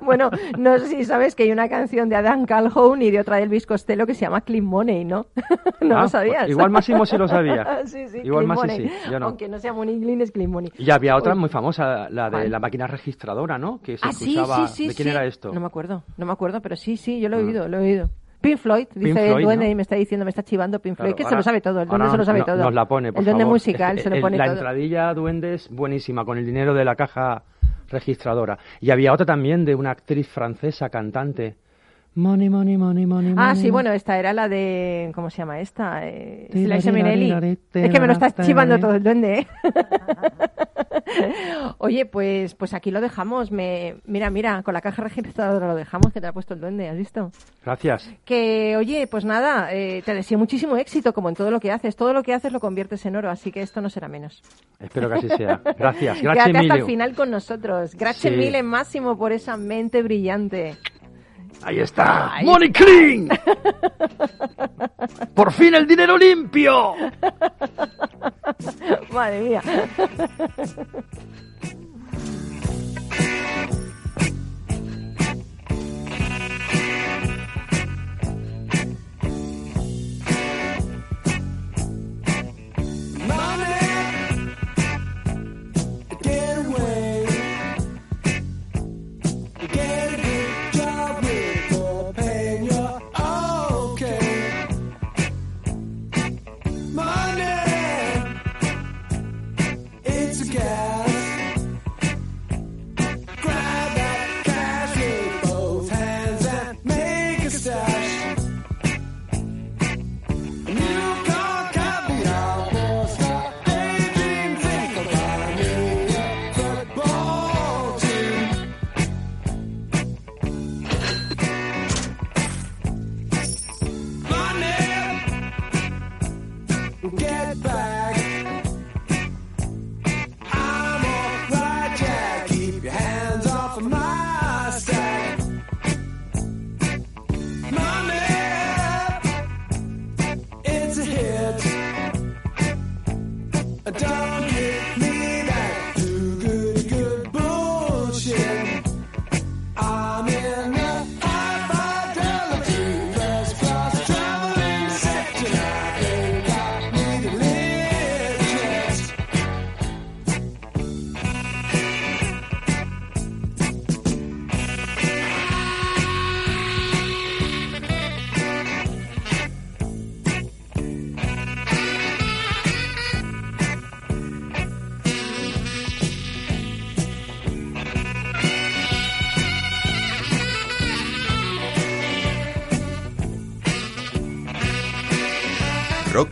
bueno, no sé si sabes que hay una canción de Adam Calhoun y de otra de Elvis Costello que se llama Clean Money, ¿no? no lo Ah, sabías. pues igual Máximo sí lo sabía. sí, sí, Igual Clean Money. sí, yo no. Aunque no sea Money Clean, es Clean Money. Y había otra Uy. muy famosa, la de ¿Cuál? la máquina registradora, ¿no? Que se Ah, sí, escuchaba. sí, sí. ¿De quién era esto? No me acuerdo, no me acuerdo, pero sí, sí, yo lo he Ah. oído, lo he oído. Pink Floyd, dice el Floyd, duende ¿no? y me está diciendo, me está chivando Pink Floyd, Claro, que se lo sabe todo, el duende se lo sabe no- todo. Nos la pone, por El duende favor. musical se lo El- pone La todo. entradilla duende es buenísima, con el dinero de la caja registradora. Y había otra también de una actriz francesa cantante. Money, money, money, money. Ah, money. sí, bueno, esta era la de. ¿Cómo se llama esta? Eh, tira, tira, Es que me lo estás chivando todo el duende, ¿eh? Oye, pues, pues aquí lo dejamos. Me, mira, mira, con la caja registradora lo dejamos, que te ha puesto el duende, ¿has visto? Gracias. Que, oye, pues nada, eh, te deseo muchísimo éxito, como en todo lo que haces. Todo lo que haces lo conviertes en oro, así que esto no será menos. Espero que así sea. Gracias. Quédate Gracias, hasta el final con nosotros. Gracias Sí. mille, Máximo, por esa mente brillante. Ahí está. Ahí Money Clean. Por fin el dinero limpio. Madre mía. Yeah.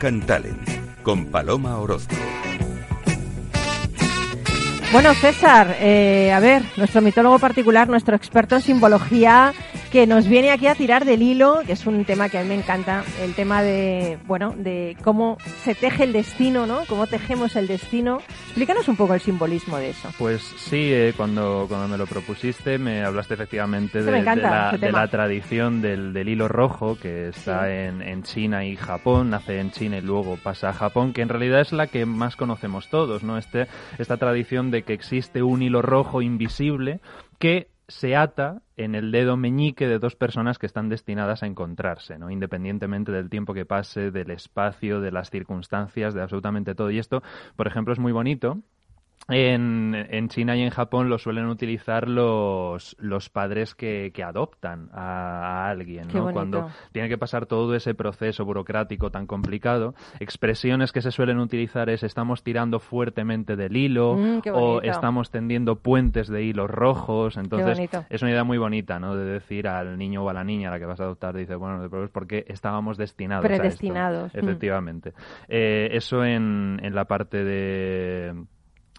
And Talent con Paloma Orozco. Bueno, César, eh, a ver, nuestro mitólogo particular, nuestro experto en simbología, que nos viene aquí a tirar del hilo, que es un tema que a mí me encanta, el tema de, bueno, de cómo se teje el destino, ¿no? Cómo tejemos el destino. Explícanos un poco el simbolismo de eso. Pues sí, eh, cuando, cuando me lo propusiste me hablaste efectivamente de, la, de tradición del, del hilo rojo que está Sí. en, en China y Japón, nace en China y luego pasa a Japón, que en realidad es la que más conocemos todos, ¿no? Este, esta tradición de que existe un hilo rojo invisible que se ata en el dedo meñique de dos personas que están destinadas a encontrarse, ¿no? Independientemente del tiempo que pase, del espacio, de las circunstancias, de absolutamente todo. Y esto, por ejemplo, es muy bonito en, en China y en Japón lo suelen utilizar los, los padres que, que adoptan a, a alguien, ¿no? Cuando tiene que pasar todo ese proceso burocrático tan complicado. Expresiones que se suelen utilizar es estamos tirando fuertemente del hilo Mm, o estamos tendiendo puentes de hilos rojos. Entonces es una idea muy bonita, ¿no? De decir al niño o a la niña a la que vas a adoptar, dice, bueno, no te preocupes porque estábamos destinados a esto. Predestinados, mm. Efectivamente. Eh, eso en, en la parte de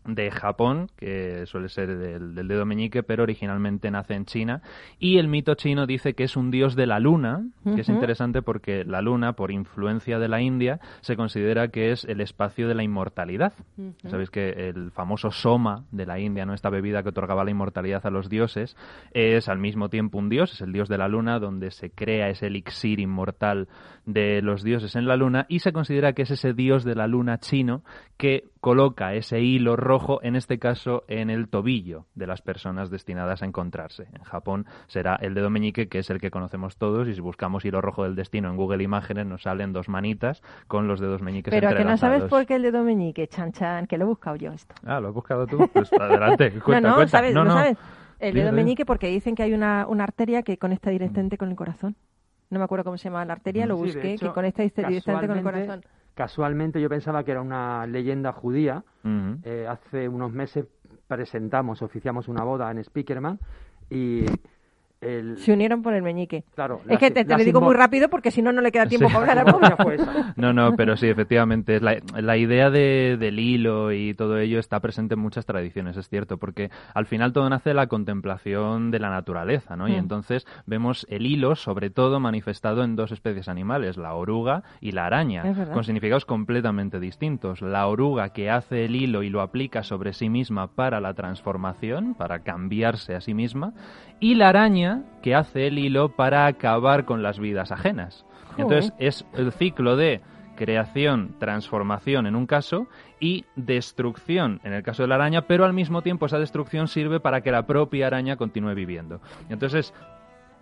de Japón, que suele ser del, del dedo meñique, pero originalmente nace en China. Y el mito chino dice que es un dios de la luna, que es interesante porque la luna, por influencia de la India, se considera que es el espacio de la inmortalidad. Sabéis que el famoso soma de la India, ¿no? esta bebida que otorgaba la inmortalidad a los dioses, es al mismo tiempo un dios, es el dios de la luna, donde se crea ese elixir inmortal de los dioses en la luna, y se considera que es ese dios de la luna chino que coloca ese hilo rojo, en este caso en el tobillo de las personas destinadas a encontrarse. En Japón será el dedo meñique, que es el que conocemos todos, y si buscamos hilo rojo del destino en Google Imágenes nos salen dos manitas con los dedos meñiques Pero que no sabes por qué el dedo meñique, chan chan, que lo he buscado yo esto. Ah, lo has buscado tú. Pues adelante, cuenta, no, no, cuenta. ¿sabes? no, no no. sabes. El dedo meñique porque dicen que hay una, una arteria que conecta directamente con el corazón. No me acuerdo cómo se llama la arteria, lo Sí, de busqué, hecho, que conecta directamente con el corazón. Casualmente yo pensaba que era una leyenda judía. Eh, hace unos meses presentamos, oficiamos una boda en Speakerman y el... Se unieron por el meñique. Claro, Es que te, te lo digo muy rápido porque si no, no le queda tiempo Sí. para hablar esa. No, no, pero sí, efectivamente. La, la idea de, del hilo y todo ello está presente en muchas tradiciones, es cierto, porque al final todo nace de la contemplación de la naturaleza, ¿no? Y Mm. entonces vemos el hilo, sobre todo, manifestado en dos especies animales, la oruga y la araña, con significados completamente distintos. La oruga que hace el hilo y lo aplica sobre sí misma para la transformación, para cambiarse a sí misma, y la araña que hace el hilo para acabar con las vidas ajenas. Entonces es el ciclo de creación, transformación en un caso y destrucción en el caso de la araña, pero al mismo tiempo esa destrucción sirve para que la propia araña continúe viviendo. Entonces,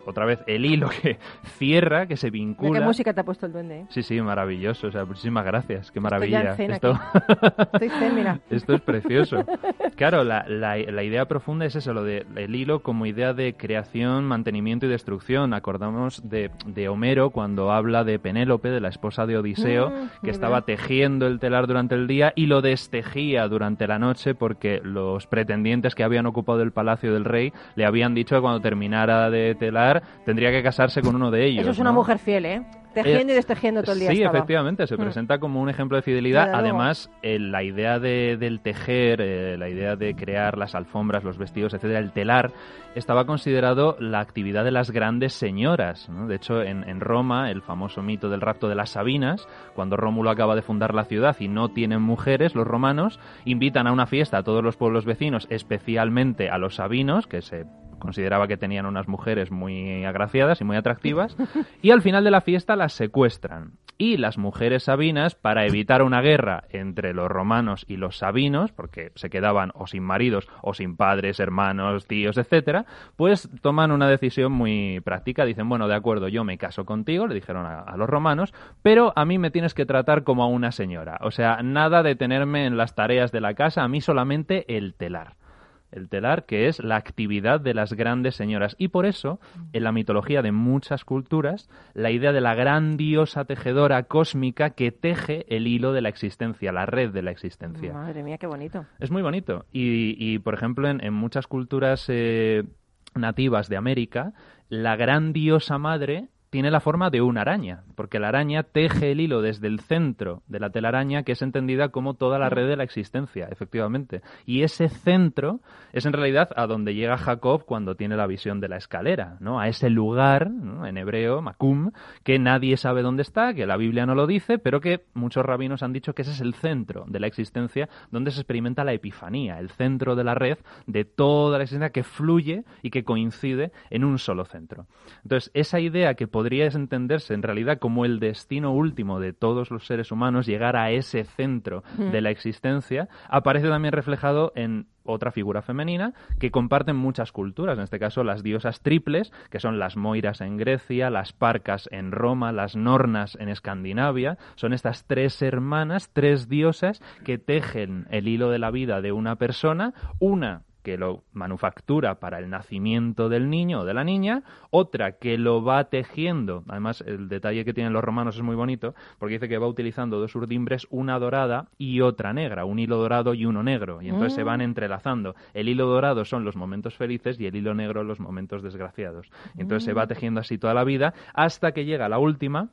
otra vez, el hilo que cierra, que se vincula... ¿Qué música te ha puesto el duende? eh? Sí, sí, maravilloso. O sea, muchísimas gracias. Qué Estoy maravilla. zen Esto... Estoy zen, mira. Esto es precioso. Claro, la, la- la idea profunda es eso, lo de el hilo como idea de creación, mantenimiento y destrucción. Acordamos de, de Homero cuando habla de Penélope, de la esposa de Odiseo, Mm, que estaba bien. tejiendo el telar durante el día y lo destejía durante la noche porque los pretendientes que habían ocupado el palacio del rey le habían dicho que cuando terminara de telar tendría que casarse con uno de ellos. Eso es una ¿no? mujer fiel, ¿eh? Tejiendo y destejiendo todo el día Sí, estaba. efectivamente, se Mm. presenta como un ejemplo de fidelidad. Además, eh, la idea de- del tejer, eh, la idea de crear las alfombras, los vestidos, etcétera, el telar, estaba considerado la actividad de las grandes señoras. ¿no? De hecho, en, en Roma, el famoso mito del rapto de las Sabinas, cuando Rómulo acaba de fundar la ciudad y no tienen mujeres, los romanos invitan a una fiesta a todos los pueblos vecinos, especialmente a los sabinos, que se consideraba que tenían unas mujeres muy agraciadas y muy atractivas, y al final de la fiesta las secuestran. Y las mujeres sabinas, para evitar una guerra entre los romanos y los sabinos, porque se quedaban o sin maridos o sin padres, hermanos, tíos, etcétera, pues toman una decisión muy práctica. Dicen, bueno, de acuerdo, yo me caso contigo, le dijeron a, a los romanos, pero a mí me tienes que tratar como a una señora. O sea, nada de tenerme en las tareas de la casa, a mí solamente el telar el telar, que es la actividad de las grandes señoras. Y por eso, en la mitología de muchas culturas, la idea de la gran diosa tejedora cósmica que teje el hilo de la existencia, la red de la existencia. Madre mía, qué bonito. Es muy bonito. Y, y, por ejemplo, en, en muchas culturas eh, nativas de América, la gran diosa madre tiene la forma de una araña, porque la araña teje el hilo desde el centro de la telaraña, que es entendida como toda la red de la existencia, efectivamente. Y ese centro es en realidad a donde llega Jacob cuando tiene la visión de la escalera, ¿no? A ese lugar, en hebreo, Makum, que nadie sabe dónde está, que la Biblia no lo dice, pero que muchos rabinos han dicho que ese es el centro de la existencia, donde se experimenta la epifanía, el centro de la red de toda la existencia que fluye y que coincide en un solo centro. Entonces, esa idea que podría entenderse en realidad como el destino último de todos los seres humanos, llegar a ese centro de la existencia, aparece también reflejado en otra figura femenina que comparten muchas culturas, en este caso las diosas triples, que son las moiras en Grecia, las parcas en Roma, las nornas en Escandinavia, son estas tres hermanas, tres diosas que tejen el hilo de la vida de una persona, una que lo manufactura para el nacimiento del niño o de la niña, otra que lo va tejiendo, además el detalle que tienen los romanos es muy bonito, porque dice que va utilizando dos urdimbres, una dorada y otra negra, un hilo dorado y uno negro, y entonces se van entrelazando. El hilo dorado son los momentos felices y el hilo negro los momentos desgraciados. Y entonces se va tejiendo así toda la vida hasta que llega la última,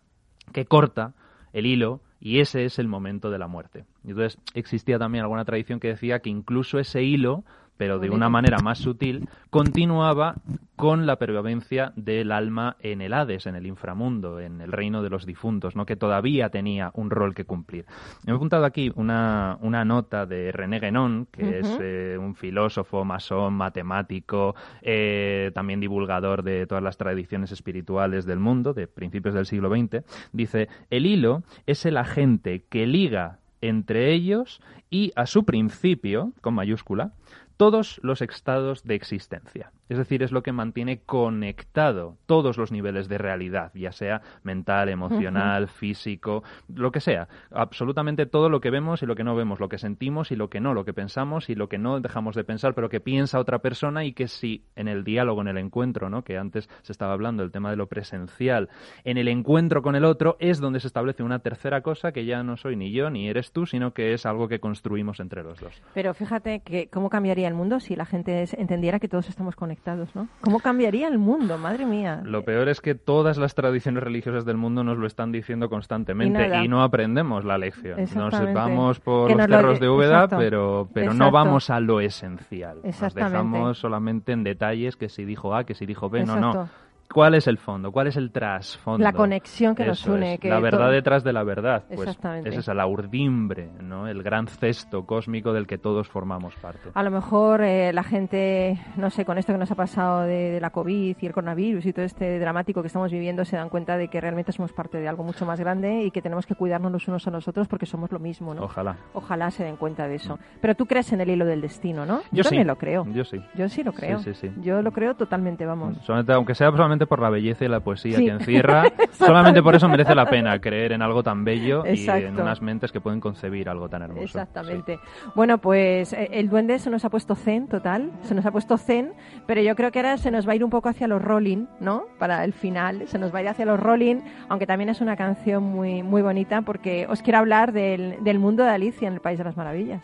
que corta el hilo y ese es el momento de la muerte. Y Entonces existía también alguna tradición que decía que incluso ese hilo pero de una manera más sutil, continuaba con la pervivencia del alma en el Hades, en el inframundo, en el reino de los difuntos, ¿no? que todavía tenía un rol que cumplir. Me he apuntado aquí una, una nota de René Guénon, que es eh, un filósofo, masón, matemático, eh, también divulgador de todas las tradiciones espirituales del mundo, de principios del siglo XX. Dice, el hilo es el agente que liga entre ellos y a su principio, con mayúscula, todos los estados de existencia. Es decir, es lo que mantiene conectado todos los niveles de realidad, ya sea mental, emocional, físico, lo que sea. Absolutamente todo lo que vemos y lo que no vemos, lo que sentimos y lo que no, lo que pensamos y lo que no dejamos de pensar, pero que piensa otra persona y que si en el diálogo, en el encuentro, ¿no? que antes se estaba hablando del tema de lo presencial, en el encuentro con el otro es donde se establece una tercera cosa que ya no soy ni yo ni eres tú, sino que es algo que construimos entre los dos. Pero fíjate que cómo cambiaría el mundo si la gente entendiera que todos estamos conectados, ¿no? ¿Cómo cambiaría el mundo? Madre mía. Lo peor es que todas las tradiciones religiosas del mundo nos lo están diciendo constantemente Y no aprendemos la lección. Nos vamos por los cerros de Úbeda, exacto. pero, pero no vamos a lo esencial. Nos dejamos solamente en detalles que si dijo A, que si dijo B, no, no. ¿Cuál es el fondo? ¿Cuál es el trasfondo? La conexión que nos une, es, que la verdad detrás de la verdad. Pues Exactamente. es esa, la urdimbre, ¿no? El gran cesto cósmico del que todos formamos parte. A lo mejor eh, la gente, no sé, con esto que nos ha pasado de, de la COVID y el coronavirus y todo este dramático que estamos viviendo, se dan cuenta de que realmente somos parte de algo mucho más grande y que tenemos que cuidarnos los unos a los otros porque somos lo mismo, ¿no? Ojalá. Ojalá se den cuenta de eso. Pero tú crees en el hilo del destino, ¿no? Yo sí. también lo creo. Yo sí. Yo sí lo creo. Sí, sí, sí. Yo lo creo totalmente, vamos. Solamente- aunque sea solamente por la belleza y la poesía Sí. que encierra, solamente por eso merece la pena creer en algo tan bello y en unas mentes que pueden concebir algo tan hermoso. Exactamente. Bueno, pues eh, el duende se nos ha puesto zen, total, se nos ha puesto zen, pero yo creo que ahora se nos va a ir un poco hacia los rolling, ¿no? Para el final, se nos va a ir hacia los rolling, aunque también es una canción muy, muy bonita porque os quiero hablar del, del mundo de Alicia en el País de las Maravillas.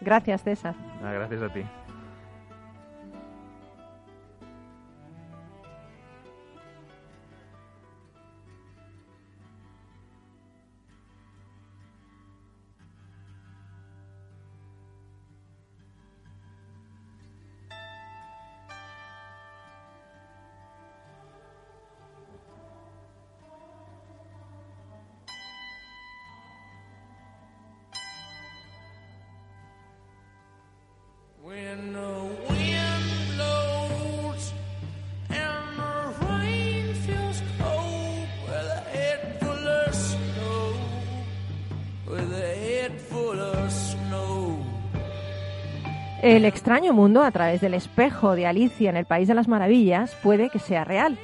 Gracias, César. Ah, gracias a ti. El extraño mundo a través del espejo de Alicia en el País de las Maravillas puede que sea real.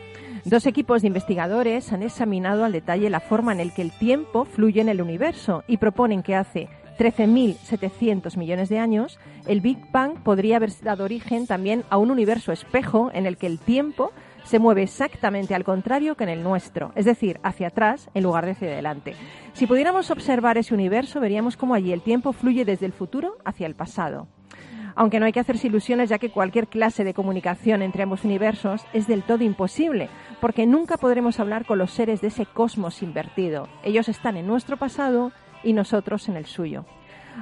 Dos equipos de investigadores han examinado al detalle la forma en la que el tiempo fluye en el universo y proponen que hace 13.700 millones de años el Big Bang podría haber dado origen también a un universo espejo en el que el tiempo se mueve exactamente al contrario que en el nuestro, es decir, hacia atrás en lugar de hacia adelante. Si pudiéramos observar ese universo, veríamos cómo allí el tiempo fluye desde el futuro hacia el pasado aunque no hay que hacerse ilusiones ya que cualquier clase de comunicación entre ambos universos es del todo imposible, porque nunca podremos hablar con los seres de ese cosmos invertido. Ellos están en nuestro pasado y nosotros en el suyo.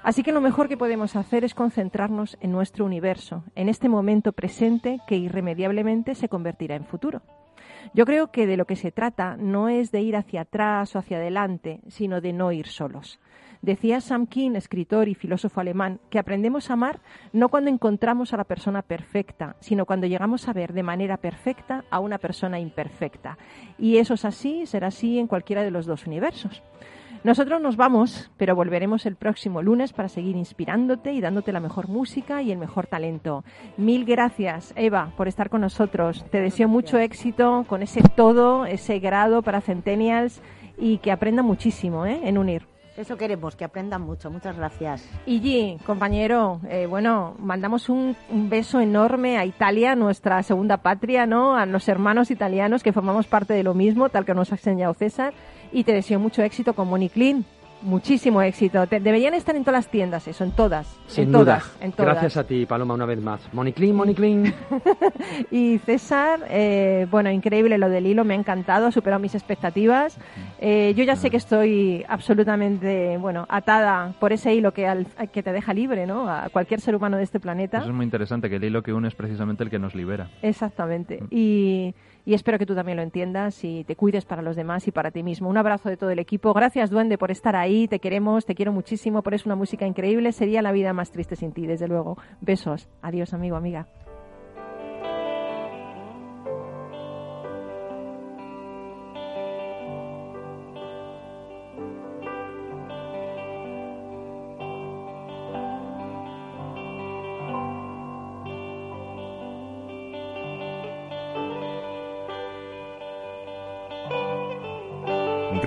Así que lo mejor que podemos hacer es concentrarnos en nuestro universo, en este momento presente que irremediablemente se convertirá en futuro. Yo creo que de lo que se trata no es de ir hacia atrás o hacia adelante, sino de no ir solos. Decía Sam King, escritor y filósofo alemán, que aprendemos a amar no cuando encontramos a la persona perfecta, sino cuando llegamos a ver de manera perfecta a una persona imperfecta. Y eso es así, será así en cualquiera de los dos universos. Nosotros nos vamos, pero volveremos el próximo lunes para seguir inspirándote y dándote la mejor música y el mejor talento. Mil gracias, Eva, por estar con nosotros. Te deseo mucho éxito con ese todo, ese grado para Centennials y que aprenda muchísimo ¿eh? en unir. Eso queremos, que aprendan mucho. Muchas gracias. Y compañero, eh, bueno, mandamos un, un, beso enorme a Italia, nuestra segunda patria, ¿no? A los hermanos italianos que formamos parte de lo mismo, tal que nos ha enseñado César. Y te deseo mucho éxito con Moni Clean. Muchísimo éxito. Te, deberían estar en todas las tiendas, eso, en todas. Sin en duda. todas, en todas. Gracias a ti, Paloma, una vez más. Moni Clean, Moni Clean. y César, eh, bueno, increíble lo del hilo, me ha encantado, ha superado mis expectativas. Eh, yo ya sé que estoy absolutamente, bueno, atada por ese hilo que, al, que te deja libre, ¿no? A cualquier ser humano de este planeta. Eso es muy interesante, que el hilo que une es precisamente el que nos libera. Exactamente. Y, y espero que tú también lo entiendas y te cuides para los demás y para ti mismo. Un abrazo de todo el equipo. Gracias, Duende, por estar ahí. Te queremos, te quiero muchísimo. Por eso una música increíble. Sería la vida más triste sin ti, desde luego. Besos. Adiós, amigo, amiga.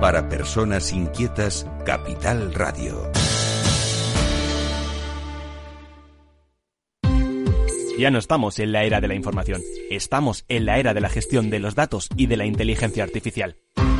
Para personas inquietas, Capital Radio. Ya no estamos en la era de la información, estamos en la era de la gestión de los datos y de la inteligencia artificial.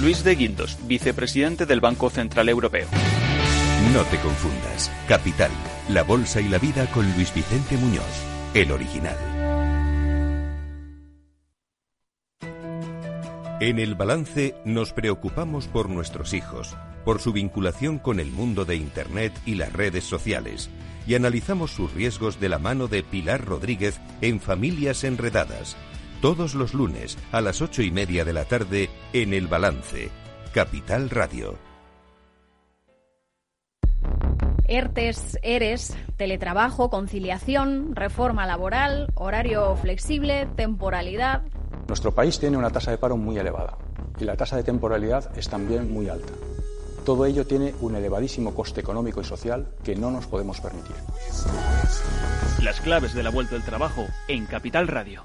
Luis de Guindos, vicepresidente del Banco Central Europeo. No te confundas. Capital, La Bolsa y la Vida con Luis Vicente Muñoz, el original. En el balance nos preocupamos por nuestros hijos, por su vinculación con el mundo de Internet y las redes sociales, y analizamos sus riesgos de la mano de Pilar Rodríguez en Familias Enredadas, todos los lunes a las ocho y media de la tarde en el balance, Capital Radio. ERTES, ERES, teletrabajo, conciliación, reforma laboral, horario flexible, temporalidad. Nuestro país tiene una tasa de paro muy elevada y la tasa de temporalidad es también muy alta. Todo ello tiene un elevadísimo coste económico y social que no nos podemos permitir. Las claves de la vuelta del trabajo en Capital Radio.